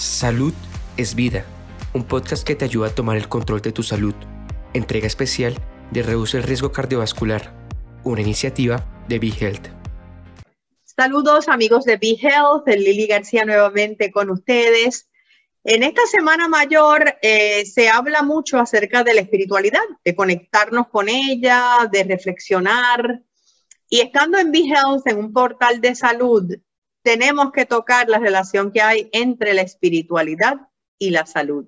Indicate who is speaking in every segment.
Speaker 1: Salud es vida, un podcast que te ayuda a tomar el control de tu salud. Entrega especial de Reduce el Riesgo Cardiovascular, una iniciativa de BeHealth.
Speaker 2: Saludos amigos de BeHealth, Lili García nuevamente con ustedes. En esta semana mayor eh, se habla mucho acerca de la espiritualidad, de conectarnos con ella, de reflexionar. Y estando en BeHealth, en un portal de salud, tenemos que tocar la relación que hay entre la espiritualidad y la salud,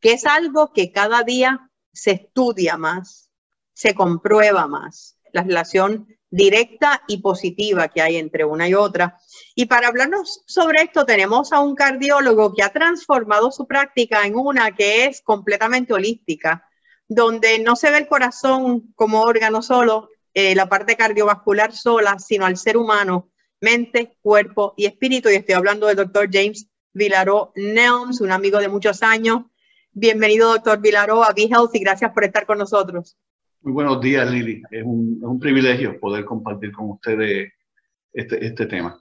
Speaker 2: que es algo que cada día se estudia más, se comprueba más, la relación directa y positiva que hay entre una y otra. Y para hablarnos sobre esto tenemos a un cardiólogo que ha transformado su práctica en una que es completamente holística, donde no se ve el corazón como órgano solo, eh, la parte cardiovascular sola, sino al ser humano mente, cuerpo y espíritu. Y estoy hablando del doctor James Vilaró Nelms, un amigo de muchos años. Bienvenido, doctor Vilaró, a Be y gracias por estar con nosotros.
Speaker 3: Muy buenos días, Lili. Es un, privilegio poder compartir con ustedes este, este, tema.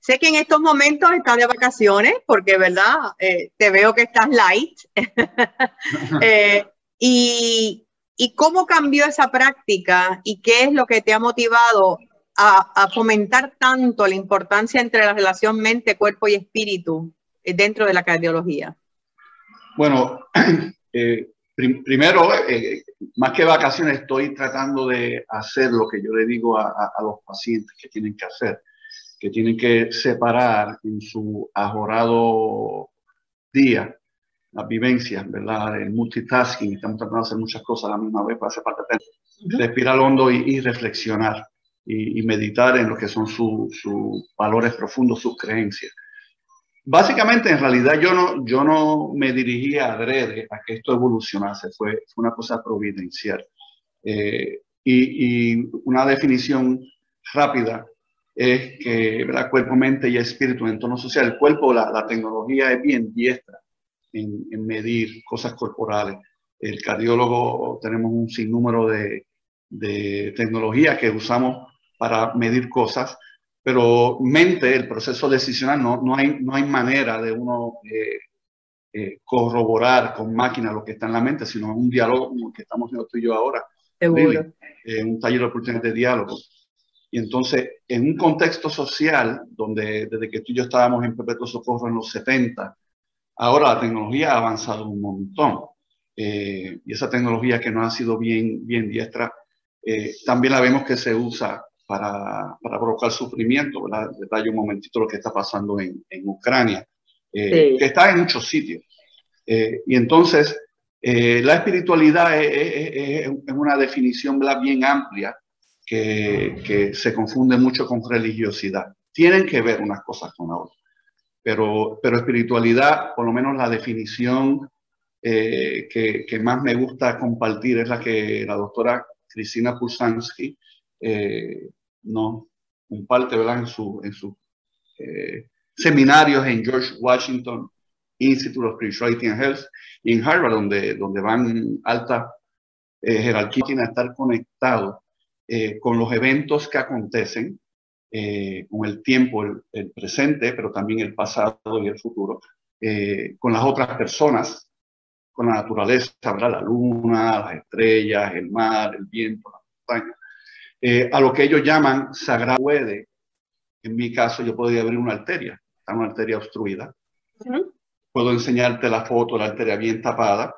Speaker 2: Sé que en estos momentos estás de vacaciones, porque, ¿verdad? Eh, te veo que estás light. Eh, y, ¿Y cómo cambió esa práctica y qué es lo que te ha motivado a, fomentar tanto la importancia entre la relación mente, cuerpo y espíritu eh, dentro de la cardiología?
Speaker 3: Bueno, eh, primero, eh, más que vacaciones, estoy tratando de hacer lo que yo le digo a, los pacientes que tienen que hacer, que tienen que separar en su ajorado día las vivencias, ¿verdad? El multitasking, estamos tratando de hacer muchas cosas a la misma vez para hacer parte de respirar hondo y reflexionar y, meditar en lo que son sus valores profundos, sus creencias. Básicamente, en realidad, yo no, yo no me dirigía a adrede a que esto evolucionase, fue, fue una cosa providencial. Eh, y, y, una definición rápida es que ¿verdad? cuerpo, mente y espíritu en entorno social. El cuerpo, la, la tecnología es bien diestra en, en, medir cosas corporales. El cardiólogo tenemos un sinnúmero de, de tecnologías que usamos para medir cosas, pero mente, el proceso decisional, no, no, hay, no hay manera de uno eh, eh, corroborar con máquina lo que está en la mente, sino un diálogo como el que estamos haciendo tú y yo ahora.
Speaker 2: Seguro.
Speaker 3: Eh, un taller de oportunidades de diálogo. Y entonces, en un contexto social, donde desde que tú y yo estábamos en Perpetuo Socorro en los 70, ahora la tecnología ha avanzado un montón. y esa tecnología que no ha sido bien, bien diestra, también la vemos que se usa para, para provocar sufrimiento, ¿verdad? Detalle un momentito lo que está pasando en, en Ucrania, eh, que está en muchos sitios. Eh, y entonces, eh, la espiritualidad es, es, una definición bien amplia que, que, se confunde mucho con religiosidad. Tienen que ver unas cosas con la otra. Pero, pero espiritualidad, por lo menos la definición que, que, más me gusta compartir es la que la doctora Cristina Pulsansky eh, no comparte ¿verdad? en sus en su, eh, seminarios en George Washington Institute of Spirituality and Health en Harvard, donde, donde van alta eh, jerarquía, tiene que estar conectado eh, con los eventos que acontecen, con el tiempo, el, presente, pero también el pasado y el futuro, con las otras personas, con la naturaleza, la luna, las estrellas, el mar, el viento, la montaña eh, a lo que ellos llaman sagrado puede. En mi caso, yo podría abrir una arteria, está una arteria obstruida. Puedo enseñarte la foto, la arteria bien tapada,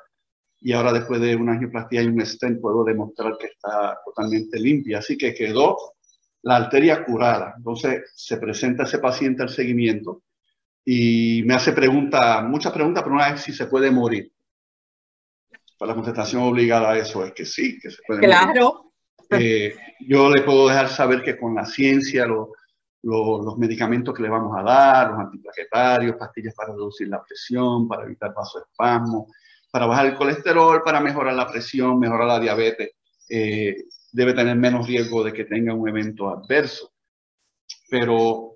Speaker 3: y ahora después de una angioplastía y un stent puedo demostrar que está totalmente limpia. Así que quedó la arteria curada. Entonces se presenta ese paciente al seguimiento y me hace preguntas, muchas preguntas, pero una vez si se puede morir. Pues la contestación obligada a eso es que sí, que se puede
Speaker 2: morir. Claro.
Speaker 3: Eh, yo le puedo dejar saber que con la ciencia, los medicamentos que le vamos a dar, los antiplaquetarios, pastillas para reducir la presión, para evitar vasoespasmo, para bajar el colesterol, para mejorar la presión, mejorar la diabetes, eh, debe tener menos riesgo de que tenga un evento adverso. Pero,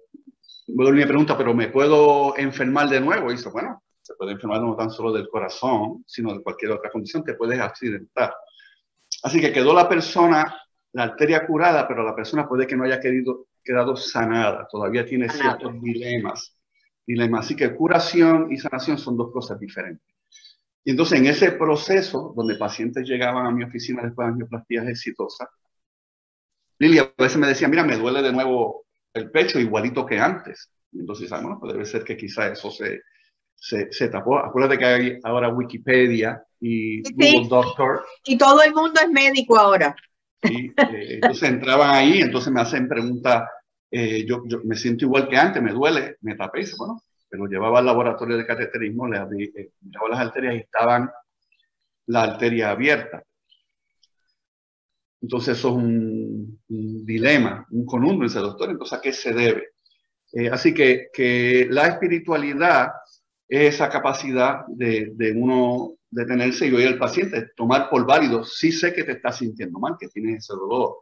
Speaker 3: me pregunta, ¿pero me puedo enfermar de nuevo? Y dice, bueno, se puede enfermar no tan solo del corazón, sino de cualquier otra condición, te puedes accidentar. Así que quedó la persona, la arteria curada, pero la persona puede que no haya querido, quedado sanada, todavía tiene ciertos dilemas dilema. Así que curación y sanación son dos cosas diferentes. Y entonces en ese proceso, donde pacientes llegaban a mi oficina después de angioplastías exitosas, Lili a veces me decía, mira, me duele de nuevo el pecho igualito que antes. Y entonces, ah, bueno, pues debe ser que quizá eso se, se, se, tapó. Acuérdate que hay ahora Wikipedia y Google Doctor.
Speaker 2: Y todo el mundo es médico ahora.
Speaker 3: Y, eh, entonces entraban ahí, entonces me hacen preguntas, eh, yo, yo, me siento igual que antes, me duele, me tapé, bueno, pero llevaba al laboratorio de cateterismo, le abrí, eh, miraba las arterias y estaban la arteria abierta. Entonces eso es un, un dilema, un conundrum ese doctor, entonces ¿a qué se debe? Eh, así que, que, la espiritualidad es esa capacidad de, de uno detenerse y oír al paciente, tomar por válido, sí sé que te estás sintiendo mal, que tienes ese dolor.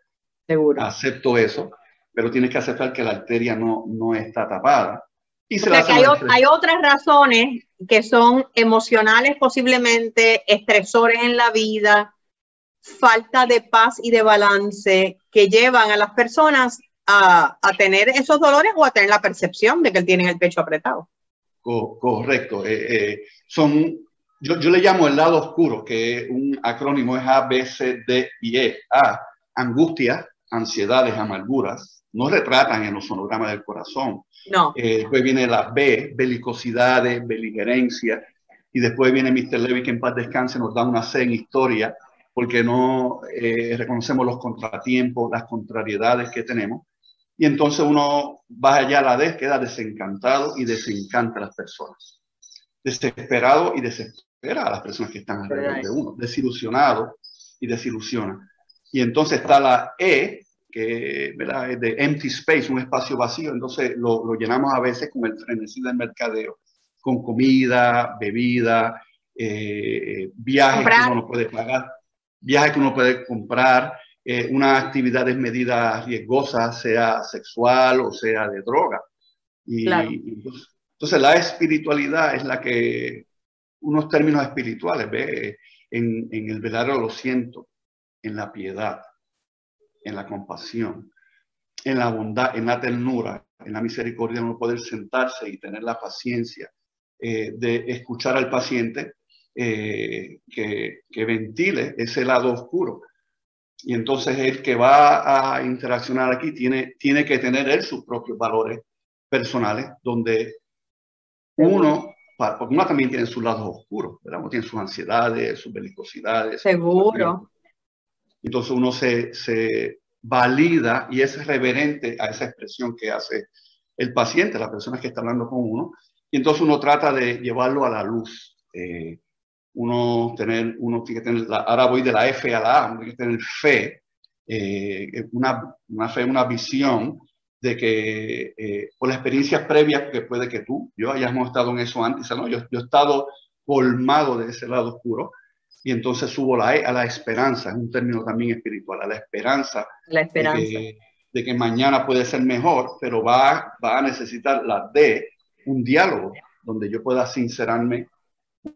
Speaker 2: Seguro.
Speaker 3: Acepto eso, pero tienes que aceptar que la arteria no, no está tapada
Speaker 2: y se o sea que hay, hay, otras razones que son emocionales posiblemente, estresores en la vida, falta de paz y de balance que llevan a las personas a, a tener esos dolores o a tener la percepción de que tienen el pecho apretado.
Speaker 3: Co correcto. Eh, eh, son, yo, yo, le llamo el lado oscuro, que un acrónimo es A, B, C, D y E. A, angustia, ansiedades, amarguras. No retratan en los sonogramas del corazón
Speaker 2: no.
Speaker 3: Eh, después viene la B, belicosidades, beligerencia. Y después viene Mr. Levy, que en paz descanse, nos da una C en historia, porque no eh, reconocemos los contratiempos, las contrariedades que tenemos. Y entonces uno va allá a la D, queda desencantado y desencanta a las personas. Desesperado y desespera a las personas que están alrededor de uno. Desilusionado y desilusiona. Y entonces está la E, que ¿verdad? es de empty space, un espacio vacío, entonces lo, lo, llenamos a veces con el frenesí del mercadeo, con comida, bebida, eh, viajes comprar. que uno no puede pagar, viajes que uno puede comprar, eh, una actividad desmedida riesgosa, sea sexual o sea de droga. Y,
Speaker 2: claro.
Speaker 3: entonces, entonces, la espiritualidad es la que, unos términos espirituales, ve, en, en el verdadero lo siento, en la piedad en la compasión, en la bondad, en la ternura, en la misericordia, uno poder sentarse y tener la paciencia eh, de escuchar al paciente eh, que, que, ventile ese lado oscuro. Y entonces el que va a interaccionar aquí tiene, tiene que tener él sus propios valores personales, donde uno, porque uno también tiene sus lados oscuros, ¿verdad? Uno tiene sus ansiedades, sus belicosidades.
Speaker 2: Seguro.
Speaker 3: Entonces uno se, se, valida y es reverente a esa expresión que hace el paciente, la persona que está hablando con uno, y entonces uno trata de llevarlo a la luz. Eh, uno, tener, uno tiene que tener, la, ahora voy de la F a la A, uno tiene que tener fe, eh, una, una, fe, una visión de que eh, por las experiencias previas que puede que tú, yo hayamos estado en eso antes, ¿no? yo, yo he estado colmado de ese lado oscuro, y entonces subo la E a la esperanza, es un término también espiritual, a la esperanza,
Speaker 2: la esperanza.
Speaker 3: De, que, de que mañana puede ser mejor, pero va, va a necesitar la D, un diálogo donde yo pueda sincerarme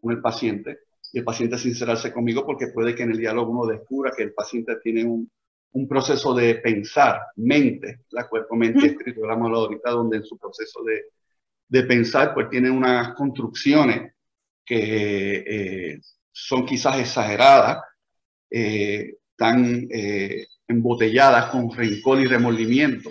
Speaker 3: con el paciente y el paciente sincerarse conmigo porque puede que en el diálogo uno descubra que el paciente tiene un, un proceso de pensar, mente, la cuerpo-mente espíritu, hablamos ahorita, donde en su proceso de, de pensar, pues tiene unas construcciones que eh, son quizás exageradas, eh, tan eh, embotelladas con rencor y remordimiento.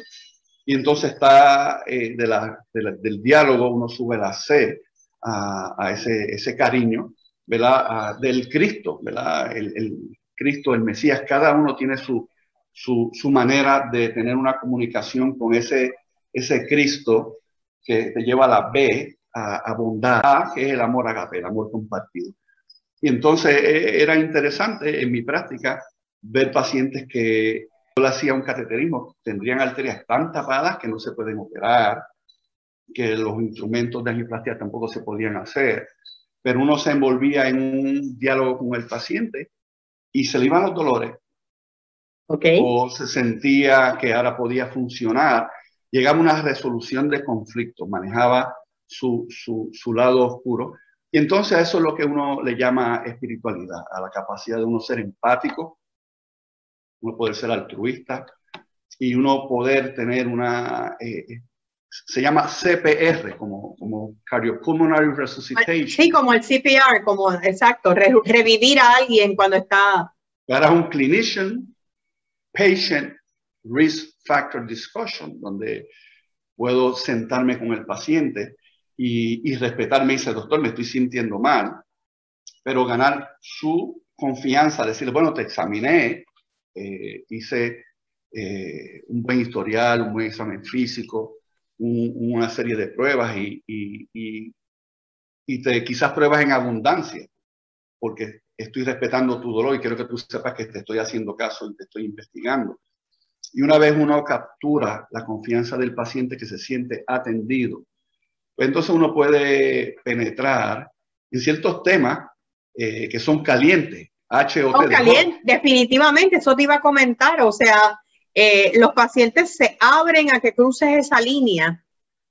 Speaker 3: Y entonces está eh, de la, de la, del diálogo, uno sube la C a, a ese, ese, cariño, ¿verdad? A, del Cristo, ¿verdad? El, el, Cristo, el Mesías, cada uno tiene su, su, su, manera de tener una comunicación con ese, ese Cristo que te lleva a la B, a, a bondad, que es el amor agape, el amor compartido. Y entonces eh, era interesante en mi práctica ver pacientes que yo le hacía un cateterismo, tendrían arterias tan tapadas que no se pueden operar, que los instrumentos de angioplastia tampoco se podían hacer, pero uno se envolvía en un diálogo con el paciente y se le iban los dolores.
Speaker 2: Okay.
Speaker 3: O se sentía que ahora podía funcionar. Llegaba a una resolución de conflicto, manejaba su, su, su lado oscuro y entonces eso es lo que uno le llama espiritualidad, a la capacidad de uno ser empático, uno poder ser altruista y uno poder tener una, eh, se llama CPR, como, como Cardiopulmonary Resuscitation.
Speaker 2: Sí, como el CPR, como, exacto, revivir a alguien cuando está...
Speaker 3: Para un clinician, patient risk factor discussion, donde puedo sentarme con el paciente y, y respetarme y decir, doctor, me estoy sintiendo mal, pero ganar su confianza, decirle, bueno, te examiné, eh, hice eh, un buen historial, un buen examen físico, una serie de pruebas y, y, y, te, quizás pruebas en abundancia, porque estoy respetando tu dolor y quiero que tú sepas que te estoy haciendo caso y te estoy investigando. Y una vez uno captura la confianza del paciente que se siente atendido, pues entonces uno puede penetrar en ciertos temas eh, que son calientes.
Speaker 2: Son calientes, definitivamente, eso te iba a comentar. O sea, eh, los pacientes se abren a que cruces esa línea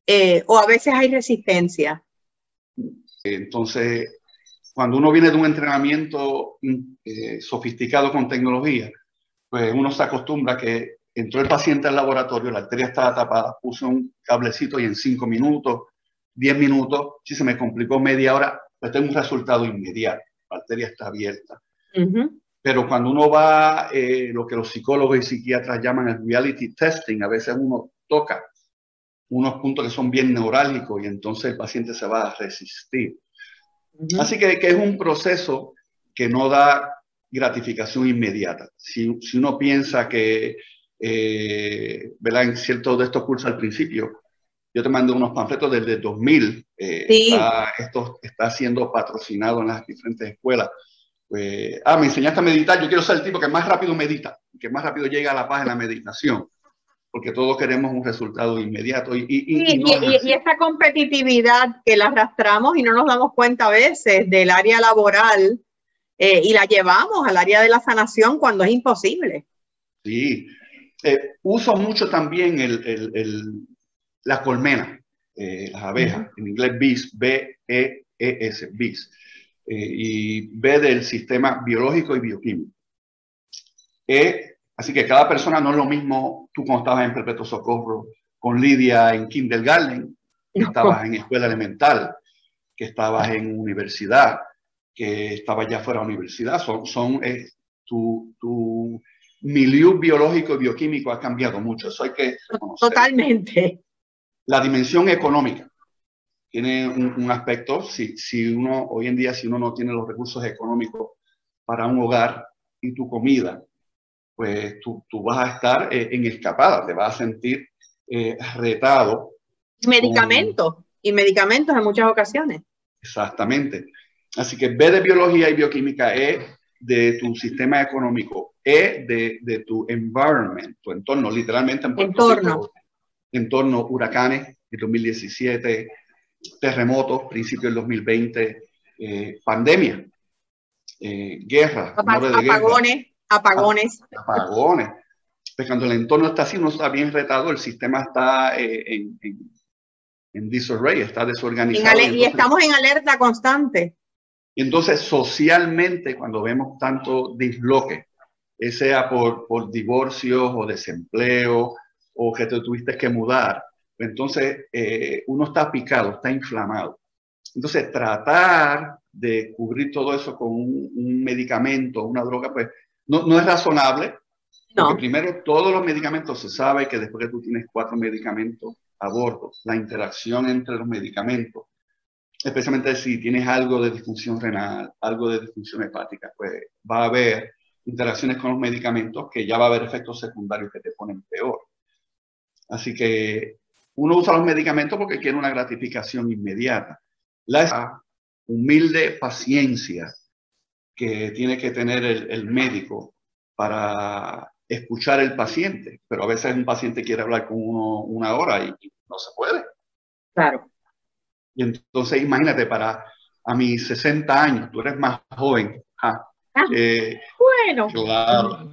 Speaker 2: eh, o a veces hay resistencia.
Speaker 3: Entonces, cuando uno viene de un entrenamiento sofisticado con tecnología, pues uno se acostumbra que entró el paciente al laboratorio, la arteria estaba tapada, puso un cablecito y en cinco minutos, diez minutos, si se me complicó media hora, pues tengo un resultado inmediato la arteria está abierta. Pero cuando uno va, eh, lo que los psicólogos y psiquiatras llaman el reality testing, a veces uno toca unos puntos que son bien neurálgicos y entonces el paciente se va a resistir. Así que, que, es un proceso que no da gratificación inmediata. Si, si uno piensa que, eh, ¿verdad? En ciertos de estos cursos al principio, yo te mandé unos panfletos desde 2000. Eh, está, esto está siendo patrocinado en las diferentes escuelas. Pues, ah, me enseñaste a meditar. Yo quiero ser el tipo que más rápido medita, que más rápido llega a la paz en la meditación, porque todos queremos un resultado inmediato. Y, y,
Speaker 2: y, esta competitividad que la arrastramos y no nos damos cuenta a veces del área laboral eh, y la llevamos al área de la sanación cuando es imposible.
Speaker 3: Sí. Eh, uso mucho también el, el, el las colmenas, eh, las abejas, en inglés bees, B-E-E-S, bees, eh, y B del sistema biológico y bioquímico. E, así que cada persona no es lo mismo, tú cuando estabas en Perpetuo Socorro, con Lidia en kindergarten, que estabas en escuela elemental, que estabas en universidad, que estabas ya fuera de universidad, son, son eh, tu, tu milieu biológico y bioquímico ha cambiado mucho, eso hay que
Speaker 2: Totalmente.
Speaker 3: La dimensión económica tiene un, aspecto, si, si, uno, hoy en día, si uno no tiene los recursos económicos para un hogar y tu comida, pues tú, tú vas a estar eh, en escapada, te vas a sentir eh, retado.
Speaker 2: Medicamentos, y medicamentos en muchas ocasiones.
Speaker 3: Exactamente. Así que B de biología y bioquímica, E de tu sistema económico, E de, de tu environment, tu entorno, literalmente en
Speaker 2: entorno
Speaker 3: en torno a huracanes en 2017, terremotos, principio del 2020, eh, pandemia, eh, guerra,
Speaker 2: apagones, apagones.
Speaker 3: Apagones. Pues cuando el entorno está así, no está bien retado, el sistema está eh, en, en, disarray, está desorganizado.
Speaker 2: y estamos en alerta constante.
Speaker 3: Y entonces, socialmente, cuando vemos tanto disloque, sea por, por divorcios o desempleo, o que te tuviste que mudar. Entonces, eh, uno está picado, está inflamado. Entonces, tratar de cubrir todo eso con un, medicamento, una droga, pues no, no es razonable. No. Porque primero, todos los medicamentos se sabe que después que tú tienes cuatro medicamentos a bordo, la interacción entre los medicamentos, especialmente si tienes algo de disfunción renal, algo de disfunción hepática, pues va a haber interacciones con los medicamentos que ya va a haber efectos secundarios que te ponen peor. Así que uno usa los medicamentos porque quiere una gratificación inmediata. La humilde paciencia que tiene que tener el, médico para escuchar al paciente, pero a veces un paciente quiere hablar con uno una hora y no se puede.
Speaker 2: Claro.
Speaker 3: Y entonces imagínate, para a mis 60 años, tú eres más joven.
Speaker 2: Ah, eh, bueno.
Speaker 3: Claro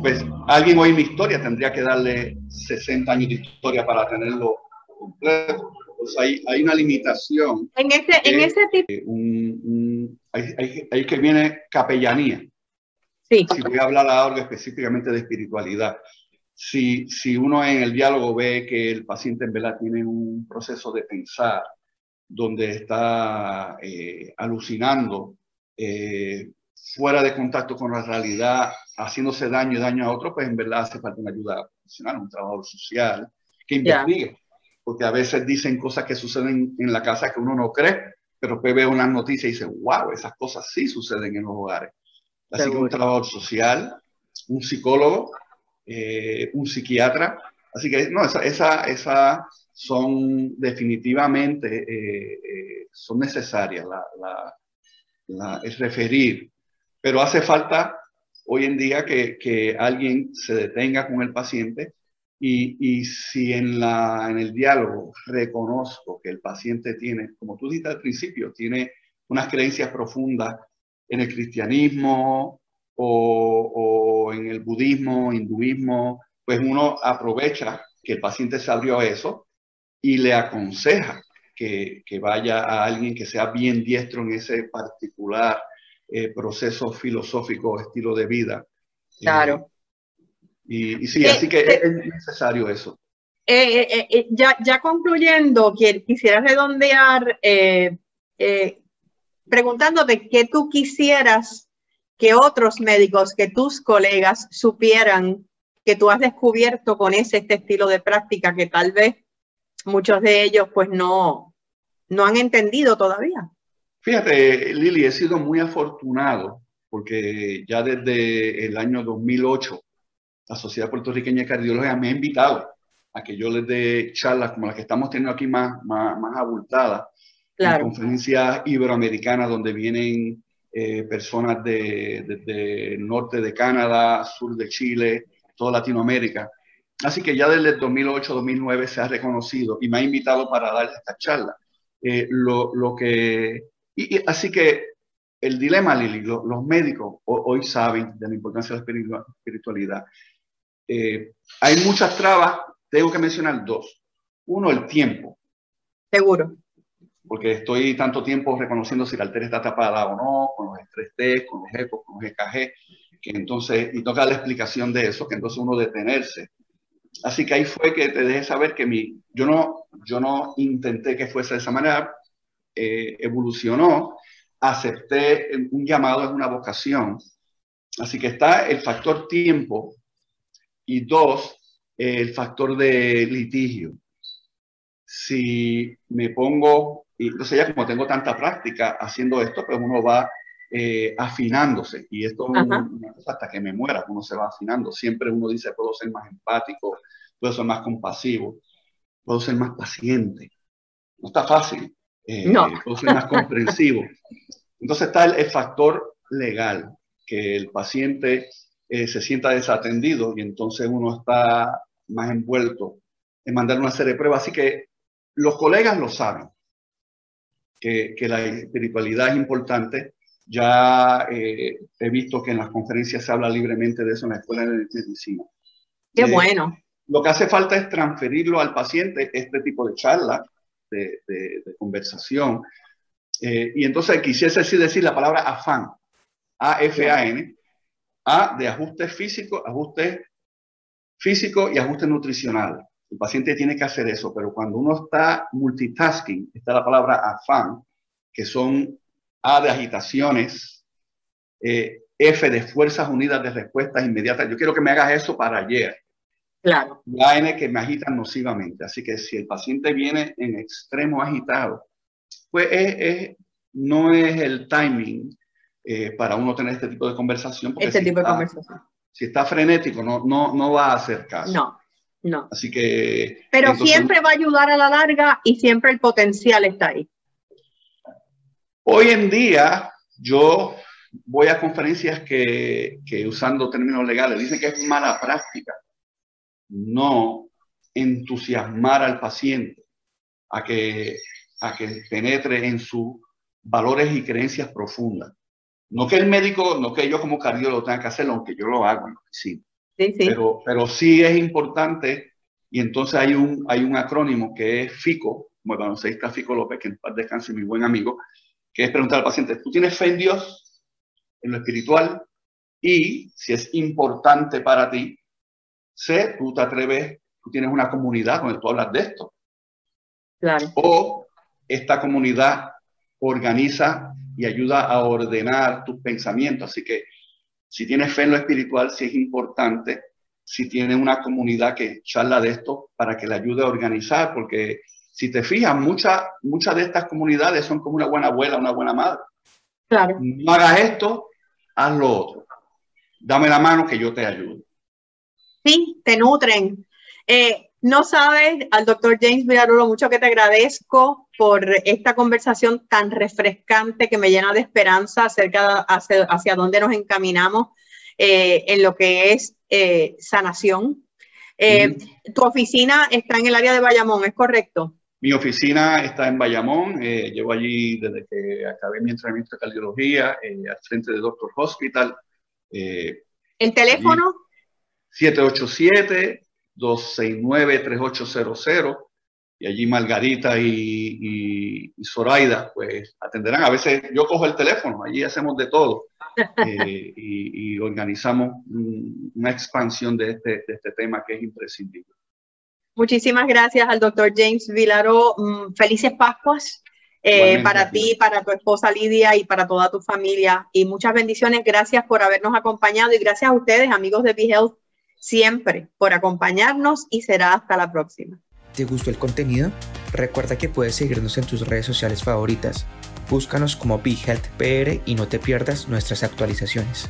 Speaker 3: pues alguien hoy mi historia tendría que darle 60 años de historia para tenerlo completo. Pues hay, hay una limitación.
Speaker 2: En ese, en ese tipo.
Speaker 3: Un, hay, que viene capellanía.
Speaker 2: Sí.
Speaker 3: Si voy a hablar ahora específicamente de espiritualidad. si, si uno en el diálogo ve que el paciente en verdad tiene un proceso de pensar, donde está eh, alucinando, eh, fuera de contacto con la realidad, haciéndose daño y daño a otro, pues en verdad hace falta una ayuda profesional, un trabajo social que investigue. Porque a veces dicen cosas que suceden en la casa que uno no cree, pero después ve una noticia y dice, wow, esas cosas sí suceden en los hogares. Así que un trabajador social, un psicólogo, eh, un psiquiatra. Así que no, esa, esa, esa son definitivamente, eh, eh, son necesarias, la, la, la, es referir, pero hace falta hoy en día que, que alguien se detenga con el paciente y, y, si en, la, en el diálogo reconozco que el paciente tiene, como tú dijiste al principio, tiene unas creencias profundas en el cristianismo o, o en el budismo, hinduismo, pues uno aprovecha que el paciente se abrió a eso y le aconseja que, que, vaya a alguien que sea bien diestro en ese particular eh, proceso filosófico, estilo de vida.
Speaker 2: Claro.
Speaker 3: Y, y, sí, así que es necesario eso.
Speaker 2: Eh, eh, ya, ya concluyendo, quisiera redondear preguntándote qué tú quisieras que otros médicos, que tus colegas supieran que tú has descubierto con ese este estilo de práctica que tal vez muchos de ellos pues no, no han entendido todavía.
Speaker 3: Fíjate, Lili, he sido muy afortunado porque ya desde el año 2008 la Sociedad Puertorriqueña de Cardiología me ha invitado a que yo les dé charlas como las que estamos teniendo aquí más, más, más abultadas,
Speaker 2: claro.
Speaker 3: conferencias iberoamericanas donde vienen eh, personas de, de, de, norte de Canadá, sur de Chile, toda Latinoamérica. Así que ya desde el 2008-2009 se ha reconocido y me ha invitado para dar esta charla. Eh, lo, lo, que, y, y, así que el dilema, Lili, lo, los médicos hoy saben de la importancia de la espiritualidad. Eh, hay muchas trabas, tengo que mencionar dos. Uno, el tiempo.
Speaker 2: Seguro.
Speaker 3: Porque estoy tanto tiempo reconociendo si la altera está tapada o no, con los estrés T, con los ECOs, con los EKG, que entonces, y toca la explicación de eso, que entonces uno detenerse Así que ahí fue que te dejé saber que mi, yo, no, yo no intenté que fuese de esa manera, eh, evolucionó, acepté un llamado, es una vocación. Así que está el factor tiempo y dos, el factor de litigio. Si me pongo, y entonces ya como tengo tanta práctica haciendo esto, pues uno va eh, afinándose. Y esto hasta que me muera, uno se va afinando. Siempre uno dice, puedo ser más empático, puedo ser más compasivo, puedo ser más paciente. No está fácil.
Speaker 2: Eh, no.
Speaker 3: Ser más comprensivo. Entonces está el, el, factor legal, que el paciente eh, se sienta desatendido y entonces uno está más envuelto en mandar una serie de pruebas. Así que los colegas lo saben, que, que la espiritualidad es importante, ya eh, he visto que en las conferencias se habla libremente de eso en la escuela de medicina.
Speaker 2: Qué eh, bueno.
Speaker 3: Lo que hace falta es transferirlo al paciente, este tipo de charla, de, conversación. Eh, y entonces quisiese así decir la palabra afán, A-F-A-N, A de ajuste físico, ajuste físico y ajuste nutricional. El paciente tiene que hacer eso, pero cuando uno está multitasking, está la palabra afán, que son a de agitaciones, eh, F de fuerzas unidas de respuestas inmediatas. Yo quiero que me hagas eso para ayer.
Speaker 2: Claro.
Speaker 3: La N que me agitan nocivamente. Así que si el paciente viene en extremo agitado, pues es, es, no es el timing eh, para uno tener este tipo de conversación.
Speaker 2: Este
Speaker 3: si
Speaker 2: tipo
Speaker 3: está,
Speaker 2: de conversación.
Speaker 3: Si está frenético, no, no, no va a hacer caso.
Speaker 2: No, no.
Speaker 3: Así que.
Speaker 2: Pero entonces, siempre va a ayudar a la larga y siempre el potencial está ahí.
Speaker 3: Hoy en día, yo voy a conferencias que, que, usando términos legales, dicen que es mala práctica no entusiasmar al paciente a que, a que penetre en sus valores y creencias profundas. No que el médico, no que yo como cardiólogo tenga que hacerlo, aunque yo lo hago en la oficina.
Speaker 2: Sí, sí.
Speaker 3: Pero, pero sí es importante, y entonces hay un, hay un acrónimo que es FICO, como el baloncesto Fico López, que en paz descanse mi buen amigo, que es preguntar al paciente, ¿tú tienes fe en Dios, en lo espiritual? Y si es importante para ti, C, tú te atreves, tú tienes una comunidad donde tú hablas de esto.
Speaker 2: Claro.
Speaker 3: O esta comunidad organiza y ayuda a ordenar tus pensamientos. Así que si tienes fe en lo espiritual, sí es importante si tienes una comunidad que charla de esto para que le ayude a organizar, porque si te fijas, muchas muchas de estas comunidades son como una buena abuela, una buena madre.
Speaker 2: Claro.
Speaker 3: No hagas esto, haz lo otro. Dame la mano que yo te ayudo.
Speaker 2: Sí, te nutren. Eh, no sabes, al doctor James Villarro, lo mucho que te agradezco por esta conversación tan refrescante que me llena de esperanza acerca hacia, hacia dónde nos encaminamos eh, en lo que es eh, sanación. Tu oficina está en el área de Bayamón, ¿es correcto?
Speaker 3: Mi oficina está en Bayamón. llevo allí desde que acabé mi entrenamiento de cardiología al frente de Doctor Hospital.
Speaker 2: ¿El teléfono?
Speaker 3: 787-269-3800 y allí Margarita y, Zoraida pues atenderán. A veces yo cojo el teléfono, allí hacemos de todo eh, y, organizamos una expansión de este, de este tema que es imprescindible.
Speaker 2: Muchísimas gracias al doctor James Vilaro. Mm, felices Pascuas. Eh, para ti, para tu esposa Lidia y para toda tu familia. Y muchas bendiciones. Gracias por habernos acompañado y gracias a ustedes, amigos de BeHealth, siempre por acompañarnos y será hasta la próxima.
Speaker 1: ¿Te gustó el contenido? Recuerda que puedes seguirnos en tus redes sociales favoritas. Búscanos como BeHealthPR y no te pierdas nuestras actualizaciones.